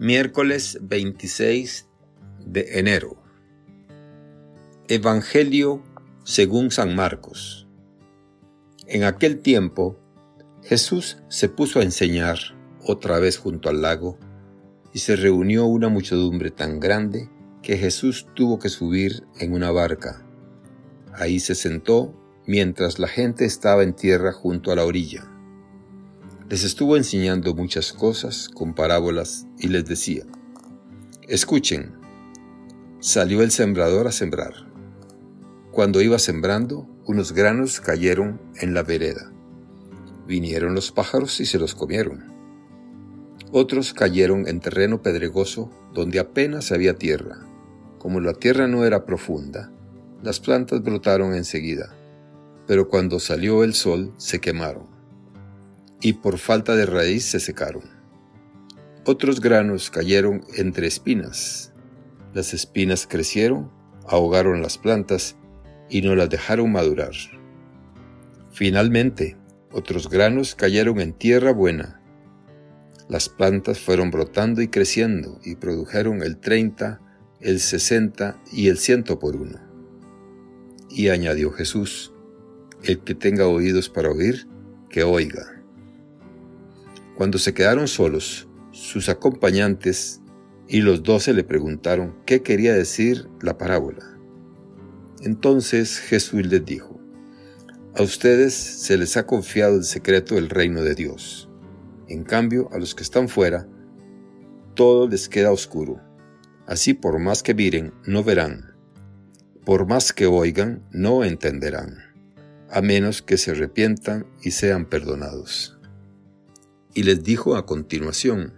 Miércoles 26 de enero. Evangelio según San Marcos. En aquel tiempo, Jesús se puso a enseñar otra vez junto al lago y se reunió una muchedumbre tan grande que Jesús tuvo que subir en una barca. Ahí se sentó mientras la gente estaba en tierra junto a la orilla. Les estuvo enseñando muchas cosas con parábolas y les decía, escuchen, salió el sembrador a sembrar. Cuando iba sembrando, unos granos cayeron en la vereda. Vinieron los pájaros y se los comieron. Otros cayeron en terreno pedregoso donde apenas había tierra. Como la tierra no era profunda, las plantas brotaron enseguida, pero cuando salió el sol se quemaron y por falta de raíz se secaron. Otros granos cayeron entre espinas. Las espinas crecieron, ahogaron las plantas y no las dejaron madurar. Finalmente, otros granos cayeron en tierra buena. Las plantas fueron brotando y creciendo y produjeron el 30, el 60 y el ciento por uno. Y añadió Jesús, el que tenga oídos para oír, que oiga. Cuando se quedaron solos, sus acompañantes y los doce le preguntaron qué quería decir la parábola. Entonces Jesús les dijo, A ustedes se les ha confiado el secreto del reino de Dios. En cambio, a los que están fuera, todo les queda oscuro. Así por más que miren, no verán. Por más que oigan, no entenderán, a menos que se arrepientan y sean perdonados y les dijo a continuación,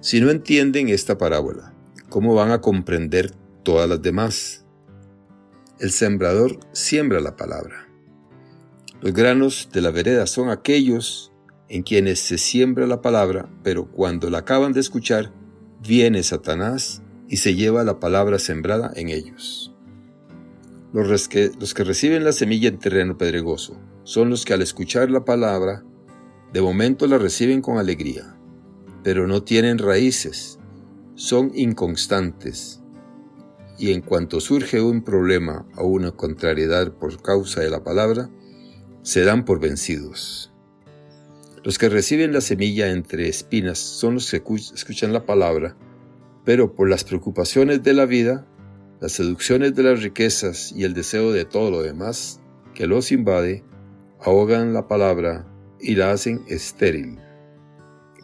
si no entienden esta parábola, ¿cómo van a comprender todas las demás? El sembrador siembra la palabra. Los granos de la vereda son aquellos en quienes se siembra la palabra, pero cuando la acaban de escuchar, viene Satanás y se lleva la palabra sembrada en ellos. Los que, los que reciben la semilla en terreno pedregoso son los que al escuchar la palabra de momento la reciben con alegría, pero no tienen raíces, son inconstantes. Y en cuanto surge un problema o una contrariedad por causa de la palabra, se dan por vencidos. Los que reciben la semilla entre espinas son los que escuchan la palabra, pero por las preocupaciones de la vida, las seducciones de las riquezas y el deseo de todo lo demás que los invade, ahogan la palabra y la hacen estéril.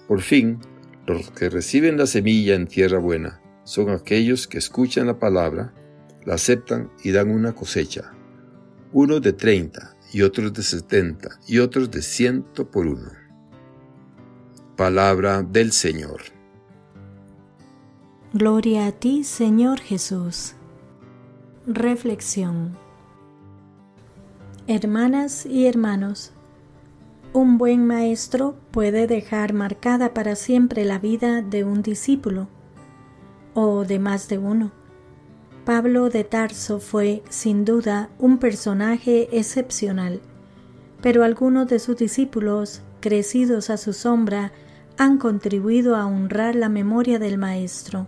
Por fin, los que reciben la semilla en tierra buena son aquellos que escuchan la palabra, la aceptan y dan una cosecha, unos de treinta y otros de setenta y otros de ciento por uno. Palabra del Señor. Gloria a ti, Señor Jesús. Reflexión. Hermanas y hermanos, un buen maestro puede dejar marcada para siempre la vida de un discípulo o de más de uno. Pablo de Tarso fue, sin duda, un personaje excepcional, pero algunos de sus discípulos, crecidos a su sombra, han contribuido a honrar la memoria del Maestro.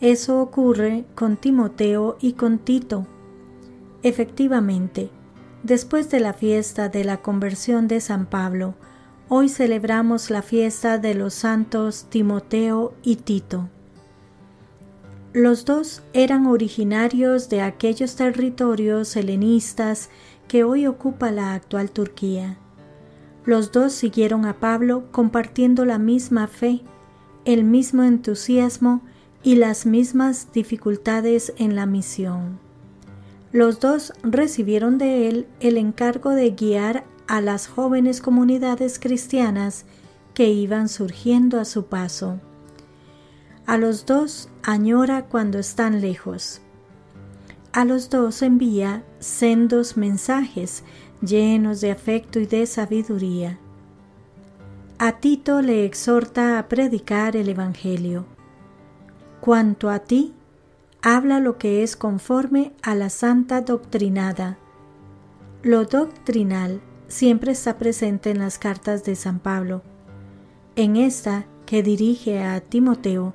Eso ocurre con Timoteo y con Tito. Efectivamente, Después de la fiesta de la conversión de San Pablo, hoy celebramos la fiesta de los santos Timoteo y Tito. Los dos eran originarios de aquellos territorios helenistas que hoy ocupa la actual Turquía. Los dos siguieron a Pablo compartiendo la misma fe, el mismo entusiasmo y las mismas dificultades en la misión. Los dos recibieron de él el encargo de guiar a las jóvenes comunidades cristianas que iban surgiendo a su paso. A los dos añora cuando están lejos. A los dos envía sendos mensajes llenos de afecto y de sabiduría. A Tito le exhorta a predicar el Evangelio. Cuanto a ti, habla lo que es conforme a la santa doctrinada. Lo doctrinal siempre está presente en las cartas de San Pablo. En esta que dirige a Timoteo,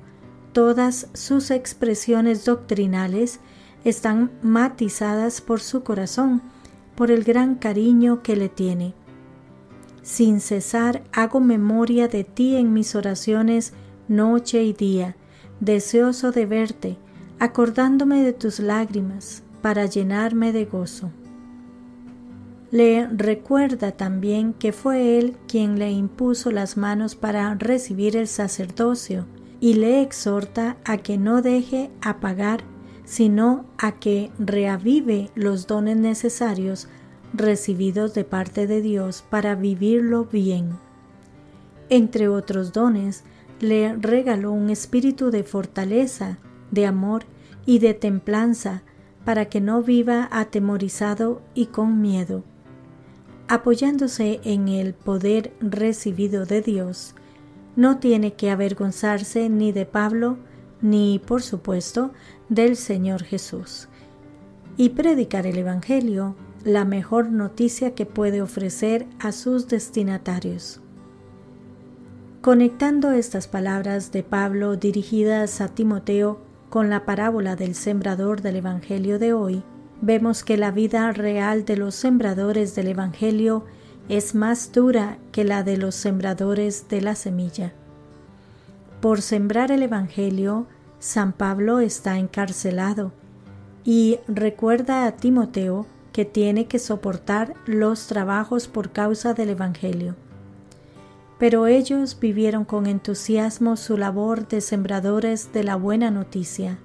todas sus expresiones doctrinales están matizadas por su corazón, por el gran cariño que le tiene. Sin cesar hago memoria de ti en mis oraciones noche y día, deseoso de verte, acordándome de tus lágrimas, para llenarme de gozo. Le recuerda también que fue él quien le impuso las manos para recibir el sacerdocio y le exhorta a que no deje apagar, sino a que reavive los dones necesarios recibidos de parte de Dios para vivirlo bien. Entre otros dones, le regaló un espíritu de fortaleza, de amor y de templanza, para que no viva atemorizado y con miedo apoyándose en el poder recibido de Dios, no tiene que avergonzarse ni de Pablo, ni, por supuesto, del Señor Jesús. Y predicar el Evangelio, la mejor noticia que puede ofrecer a sus destinatarios. Conectando estas palabras de Pablo dirigidas a Timoteo con la parábola del sembrador del Evangelio de hoy, vemos que la vida real de los sembradores del Evangelio es más dura que la de los sembradores de la semilla. Por sembrar el Evangelio, San Pablo está encarcelado y recuerda a Timoteo que tiene que soportar los trabajos por causa del Evangelio. Pero ellos vivieron con entusiasmo su labor de sembradores de la buena noticia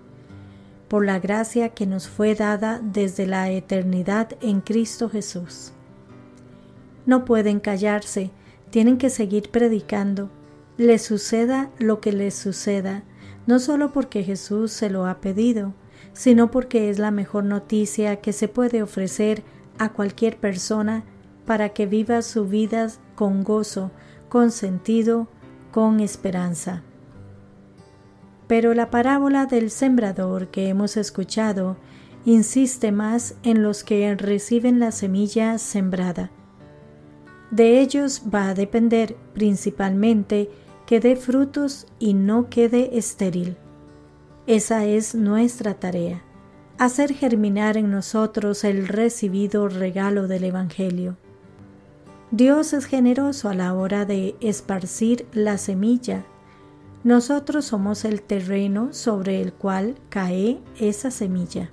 por la gracia que nos fue dada desde la eternidad en Cristo Jesús. No pueden callarse, tienen que seguir predicando, les suceda lo que les suceda, no solo porque Jesús se lo ha pedido, sino porque es la mejor noticia que se puede ofrecer a cualquier persona para que viva su vida con gozo, con sentido, con esperanza. Pero la parábola del sembrador que hemos escuchado insiste más en los que reciben la semilla sembrada. De ellos va a depender principalmente que dé frutos y no quede estéril. Esa es nuestra tarea, hacer germinar en nosotros el recibido regalo del Evangelio. Dios es generoso a la hora de esparcir la semilla nosotros somos el terreno sobre el cual cae esa semilla.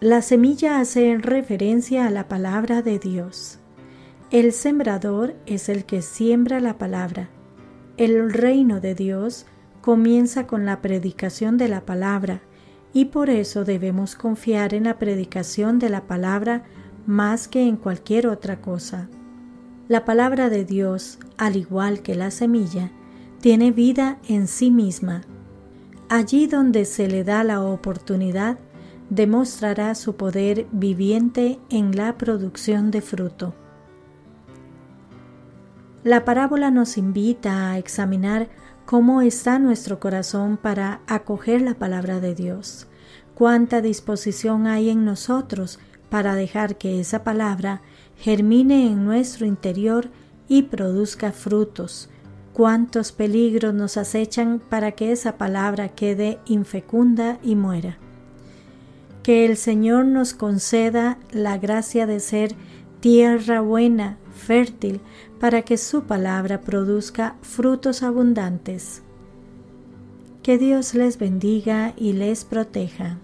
La semilla hace referencia a la palabra de Dios. El sembrador es el que siembra la palabra. El reino de Dios comienza con la predicación de la palabra y por eso debemos confiar en la predicación de la palabra más que en cualquier otra cosa. La palabra de Dios, al igual que la semilla, tiene vida en sí misma. Allí donde se le da la oportunidad, demostrará su poder viviente en la producción de fruto. La parábola nos invita a examinar cómo está nuestro corazón para acoger la palabra de Dios, cuánta disposición hay en nosotros para dejar que esa palabra germine en nuestro interior y produzca frutos, cuántos peligros nos acechan para que esa palabra quede infecunda y muera. Que el Señor nos conceda la gracia de ser tierra buena, fértil, para que su palabra produzca frutos abundantes. Que Dios les bendiga y les proteja.